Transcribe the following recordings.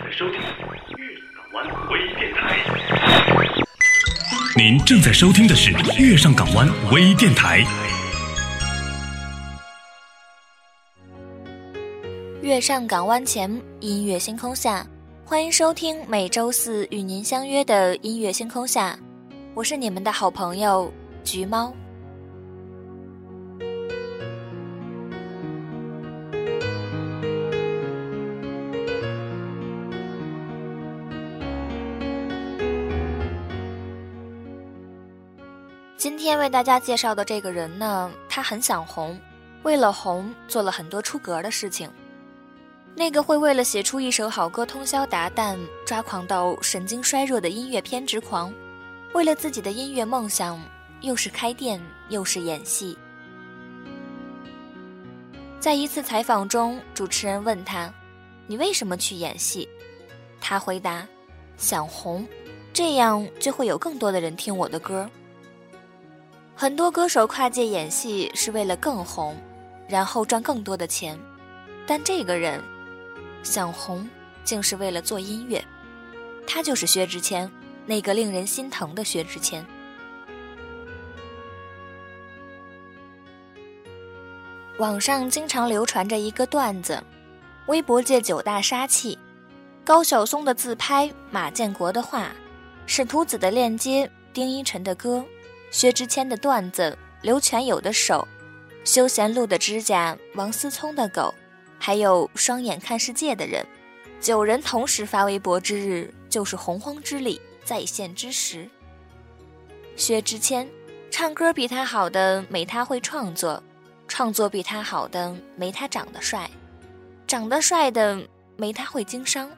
在收听月港湾微电台。您正在收听的是月上港湾微电台。月上港湾前，音乐星空下，欢迎收听每周四与您相约的音乐星空下，我是你们的好朋友橘猫。今天为大家介绍的这个人呢，他很想红，为了红做了很多出格的事情。那个会为了写出一首好歌通宵达旦、抓狂到神经衰弱的音乐偏执狂，为了自己的音乐梦想，又是开店又是演戏。在一次采访中，主持人问他：“你为什么去演戏？”他回答：“想红，这样就会有更多的人听我的歌。”很多歌手跨界演戏是为了更红，然后赚更多的钱，但这个人想红，竟是为了做音乐。他就是薛之谦，那个令人心疼的薛之谦。网上经常流传着一个段子：微博界九大杀器，高晓松的自拍，马建国的画，史徒子的链接，丁一晨的歌。薛之谦的段子，刘全友的手，休闲路的指甲，王思聪的狗，还有双眼看世界的人，九人同时发微博之日，就是洪荒之力再现之时。薛之谦，唱歌比他好的没他会创作，创作比他好的没他长得帅，长得帅的没他会经商，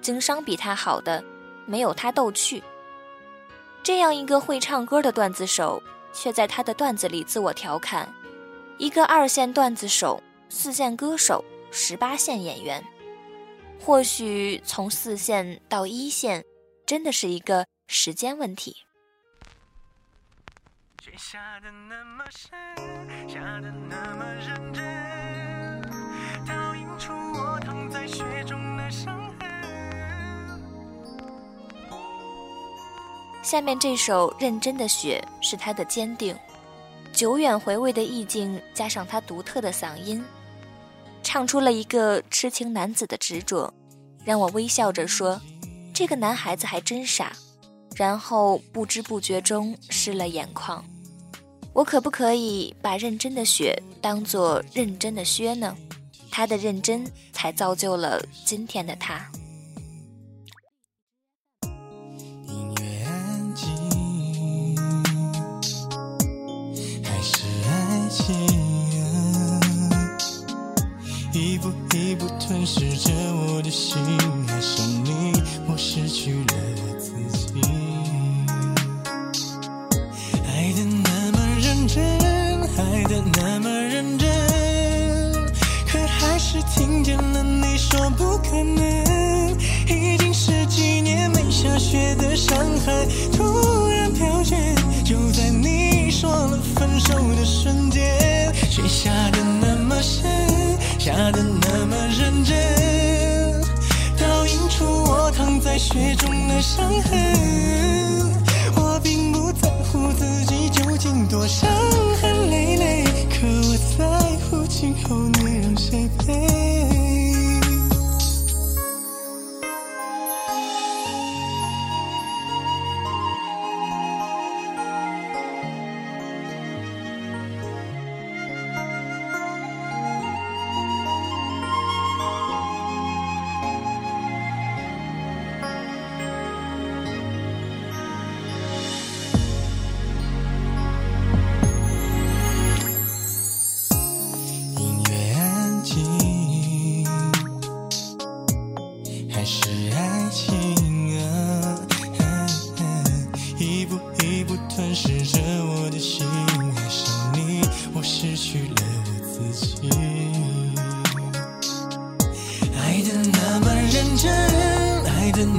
经商比他好的没有他逗趣。这样一个会唱歌的段子手，却在他的段子里自我调侃：一个二线段子手、四线歌手、十八线演员。或许从四线到一线，真的是一个时间问题。下的那么深，下的那么认真，倒映出我躺在雪中的伤下面这首《认真的雪》是他的坚定，久远回味的意境，加上他独特的嗓音，唱出了一个痴情男子的执着，让我微笑着说：“这个男孩子还真傻。”然后不知不觉中湿了眼眶。我可不可以把认真的雪当做认真的靴呢？他的认真才造就了今天的他。一步一步吞噬着我的心，爱上你，我失去了自己。爱的那么认真，爱的那么认真，可还是听见了你说不可能。已经十几年没下雪的上海，突然飘雪，就在你说了分手的瞬间，雪下的那么深。下的那么认真，倒映出我躺在雪中的伤痕。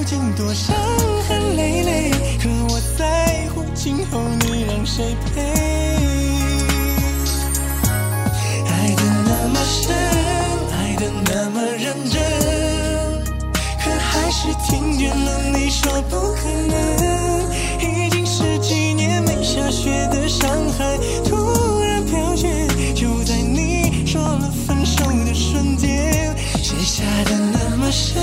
究竟多伤痕累累，可我在乎今后你让谁陪。爱的那么深，爱的那么认真，可还是听见了你说不可能。已经十几年没下雪的上海，突然飘雪，就在你说了分手的瞬间。雪下的那么深，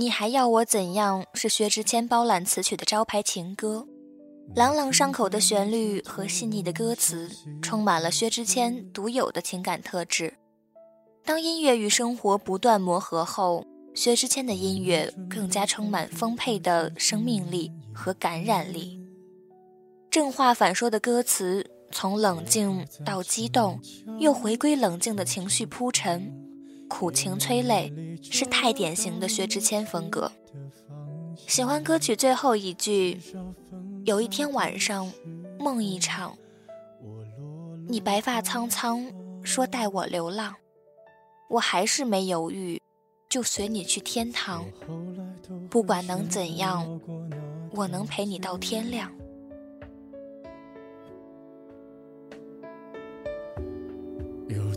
你还要我怎样？是薛之谦包揽词曲的招牌情歌，朗朗上口的旋律和细腻的歌词，充满了薛之谦独有的情感特质。当音乐与生活不断磨合后，薛之谦的音乐更加充满丰沛的生命力和感染力。正话反说的歌词，从冷静到激动，又回归冷静的情绪铺陈。苦情催泪是太典型的薛之谦风格。喜欢歌曲最后一句：“有一天晚上，梦一场，你白发苍苍，说带我流浪，我还是没犹豫，就随你去天堂。不管能怎样，我能陪你到天亮。”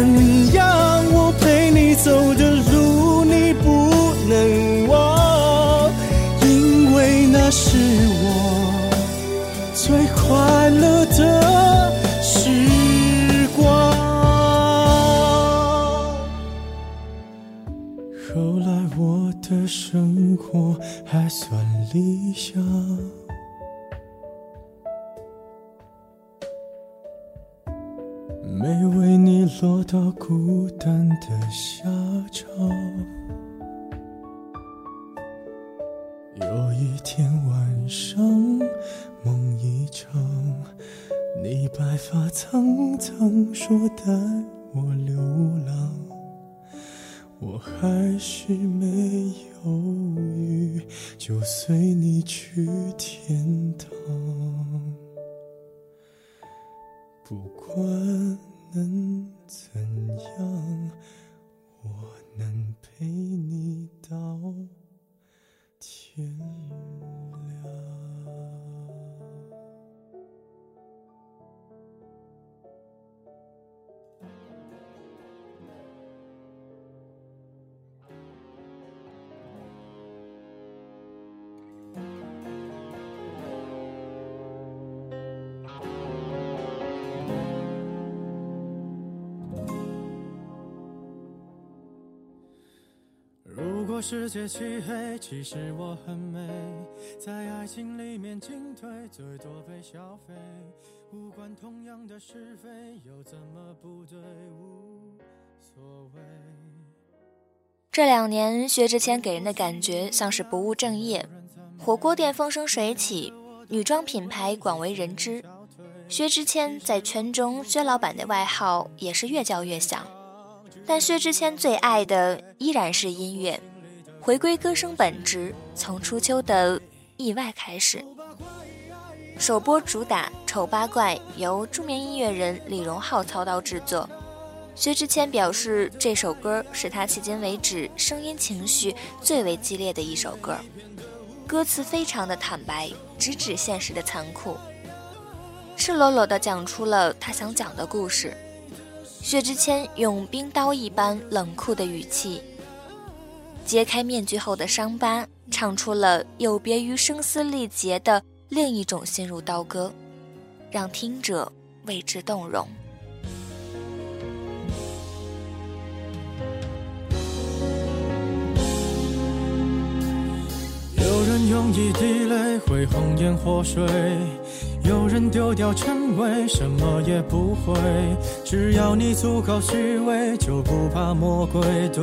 怎样，我陪你走的路你不能忘，因为那是我最快乐。的笑。世界漆黑，其实我很美，在爱情里面进退，最多被消费。无关同样的是非，又怎么不对？无所谓。这两年，薛之谦给人的感觉像是不务正业，火锅店风生水起，女装品牌广为人知。薛之谦在圈中，薛老板的外号也是越叫越响。但薛之谦最爱的依然是音乐，回归歌声本质，从初秋的《意外》开始。首播主打《丑八怪》由著名音乐人李荣浩操刀制作。薛之谦表示，这首歌是他迄今为止声音情绪最为激烈的一首歌，歌词非常的坦白，直指现实的残酷，赤裸裸地讲出了他想讲的故事。薛之谦用冰刀一般冷酷的语气，揭开面具后的伤疤，唱出了有别于声嘶力竭的另一种心如刀割，让听者为之动容。有人用一滴泪会红颜祸水，有人丢掉称谓，什么也不会。只要你足够虚伪，就不怕魔鬼，对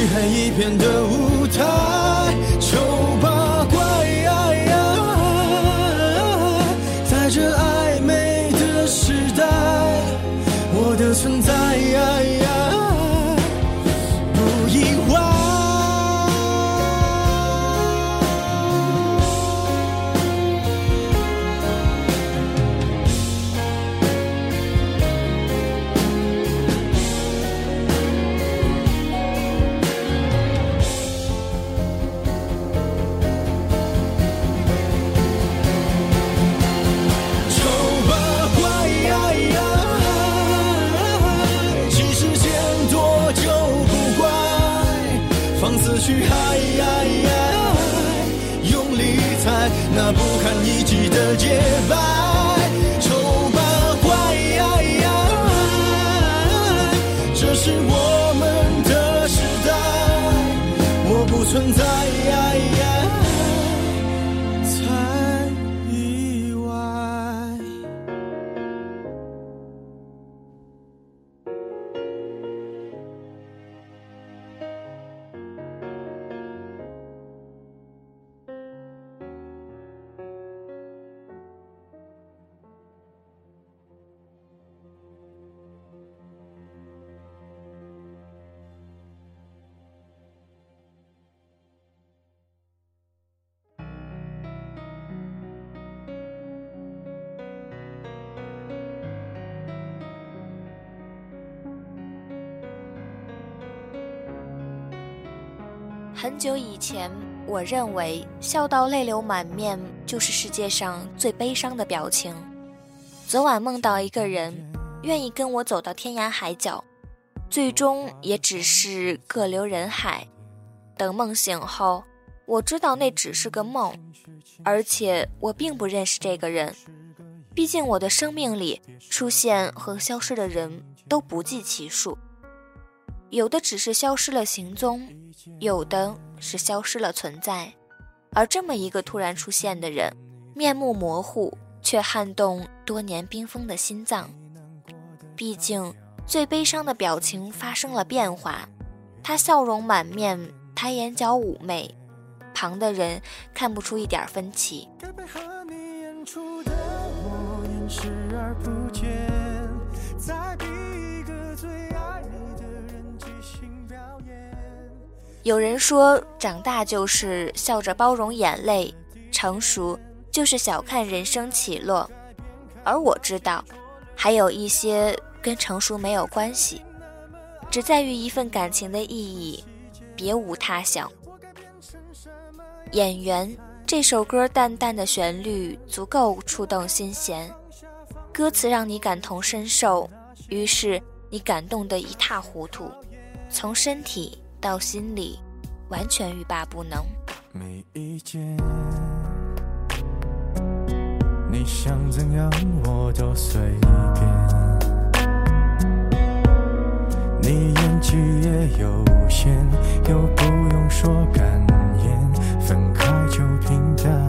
漆黑一片的舞台，很久以前，我认为笑到泪流满面就是世界上最悲伤的表情。昨晚梦到一个人，愿意跟我走到天涯海角，最终也只是各留人海。等梦醒后，我知道那只是个梦，而且我并不认识这个人。毕竟我的生命里出现和消失的人都不计其数。有的只是消失了行踪，有的是消失了存在，而这么一个突然出现的人，面目模糊，却撼动多年冰封的心脏。毕竟最悲伤的表情发生了变化，他笑容满面，他眼角妩媚，旁的人看不出一点分歧。该被和你演出的我演视而不见有人说，长大就是笑着包容眼泪，成熟就是小看人生起落。而我知道，还有一些跟成熟没有关系，只在于一份感情的意义，别无他想。演员这首歌淡淡的旋律足够触动心弦，歌词让你感同身受，于是你感动得一塌糊涂，从身体。到心里，完全欲罢不能。没意见，你想怎样我都随便。你演技也有限，又不用说感言，分开就平淡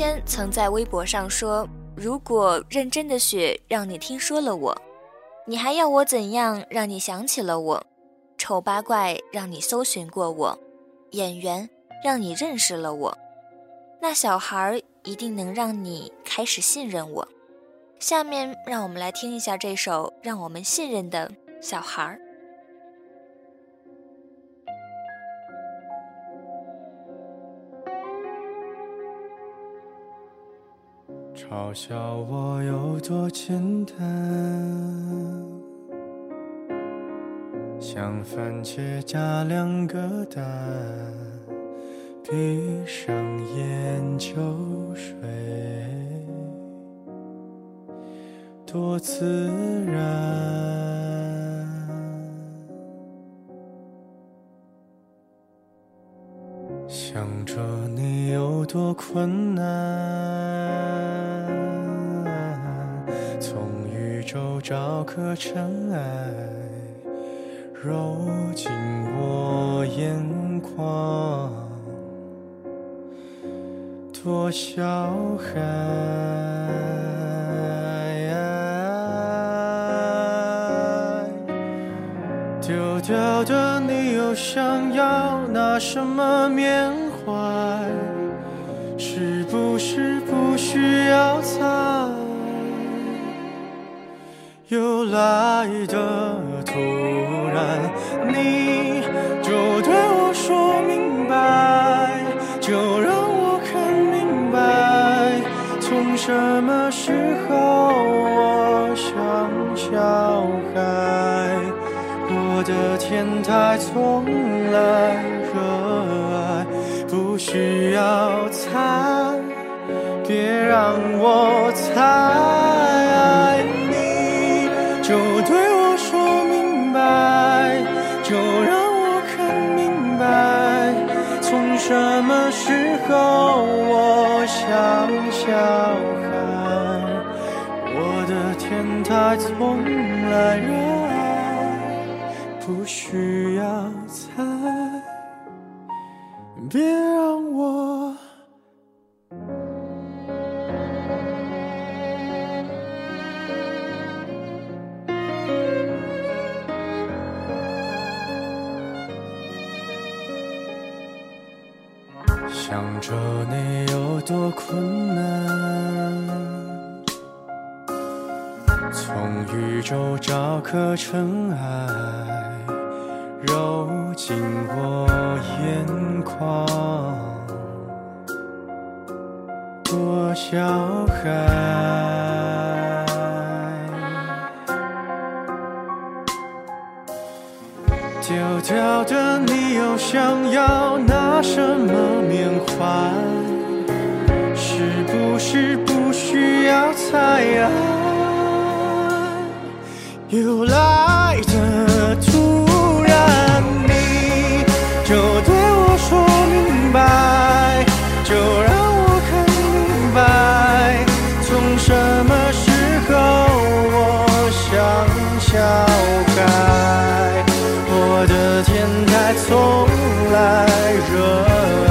谦曾在微博上说。如果认真的雪让你听说了我，你还要我怎样让你想起了我？丑八怪让你搜寻过我，演员让你认识了我，那小孩一定能让你开始信任我。下面让我们来听一下这首让我们信任的小孩儿。嘲笑我有多简单，像番茄加两个蛋，闭上眼就睡，多自然。想着你有多。困难，找颗尘埃，揉进我眼眶，多小孩。丢掉的你又想要拿什么缅怀？是不是不需要猜？又来的突然，你就对我说明白，就让我看明白，从什么时候我像小孩，我的天台从来热爱，不需要猜，别让我猜，天台从来热爱，不需要猜，别让颗尘埃，揉进我眼眶，多小孩。丢掉的你又想要拿什么缅怀？是不是不需要猜？又来的突然，你就对我说明白，就让我看明白，从什么时候我像小孩。我的天台从来热爱，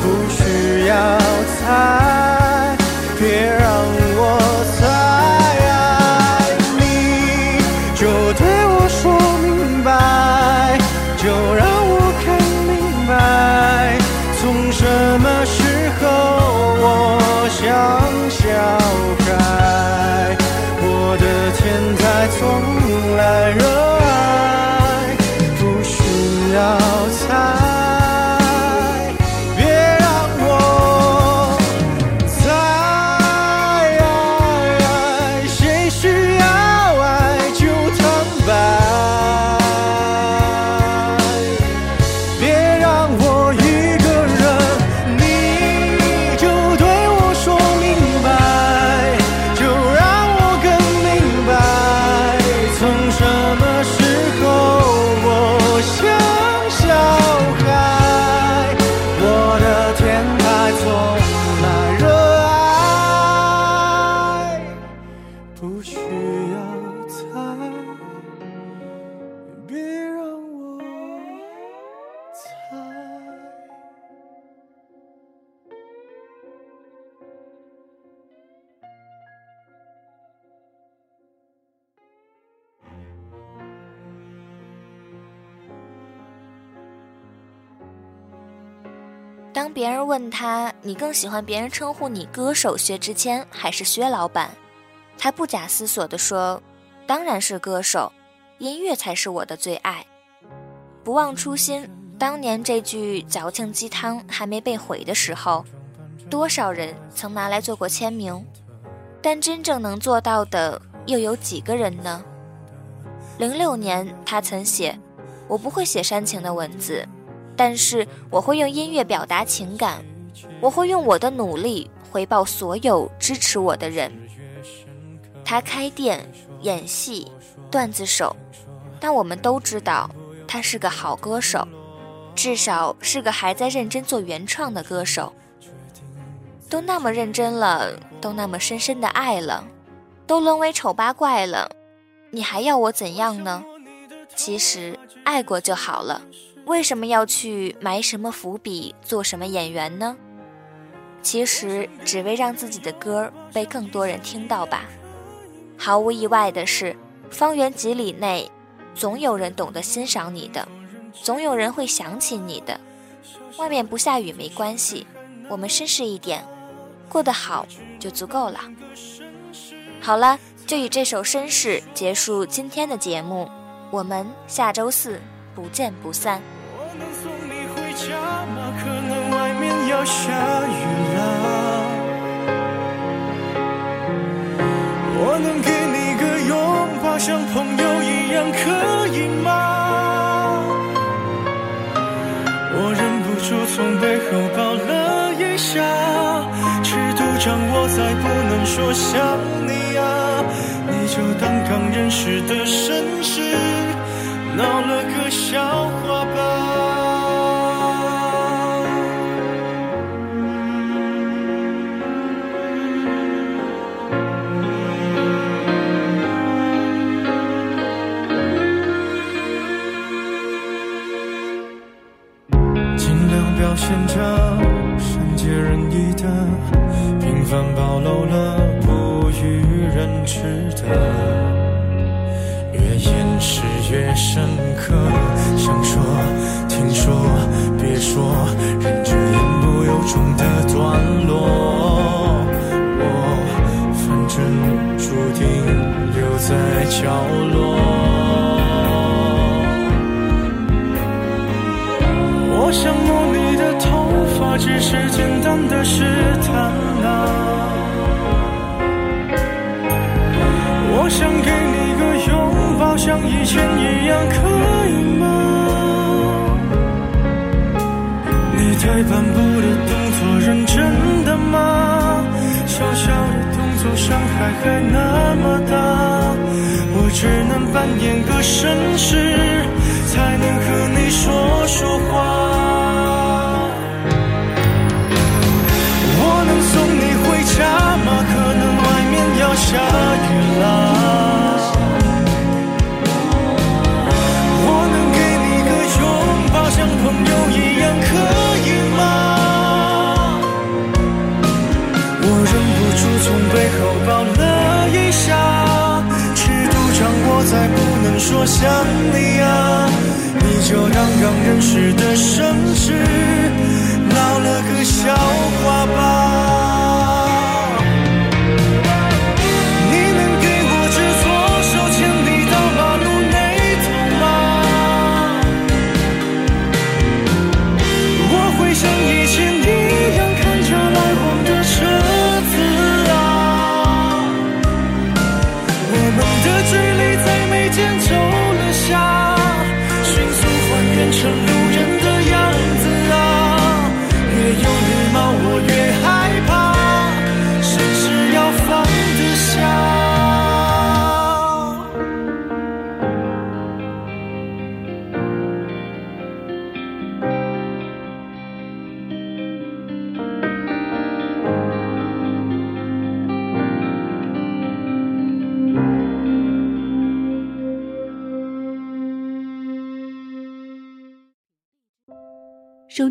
不需要猜，别让脑海，我的天台从来当别人问他你更喜欢别人称呼你歌手薛之谦还是薛老板，他不假思索地说：“当然是歌手，音乐才是我的最爱。”不忘初心，当年这句矫情鸡汤还没被毁的时候，多少人曾拿来做过签名，但真正能做到的又有几个人呢？零六年，他曾写：“我不会写煽情的文字。”但是我会用音乐表达情感，我会用我的努力回报所有支持我的人。他开店、演戏、段子手，但我们都知道他是个好歌手，至少是个还在认真做原创的歌手。都那么认真了，都那么深深的爱了，都沦为丑八怪了，你还要我怎样呢？其实爱过就好了，为什么要去埋什么伏笔，做什么演员呢？其实只为让自己的歌被更多人听到吧。毫无意外的是，方圆几里内，总有人懂得欣赏你的，总有人会想起你的。外面不下雨没关系，我们绅士一点，过得好就足够了。好了，就以这首《绅士》结束今天的节目，我们下周四不见不散。家吗？可能外面要下雨了。我能给你个拥抱，像朋友一样，可以吗？我忍不住从背后抱了一下，尺度掌握在不能说想你啊，你就当刚认识的绅士，闹了个笑话吧。试探啊。我想给你个拥抱，像以前一样，可以吗？你退半步的动作，认真的吗？小小的动作，伤害还那么大，我只能扮演个绅士，才能和你说说话。你回家吗？可能外面要下雨啦。我能给你个拥抱，像朋友一样，可以吗？我忍不住从背后抱了一下，尺度掌握在不能说想你啊，你就当刚认识的绅士，闹了个笑话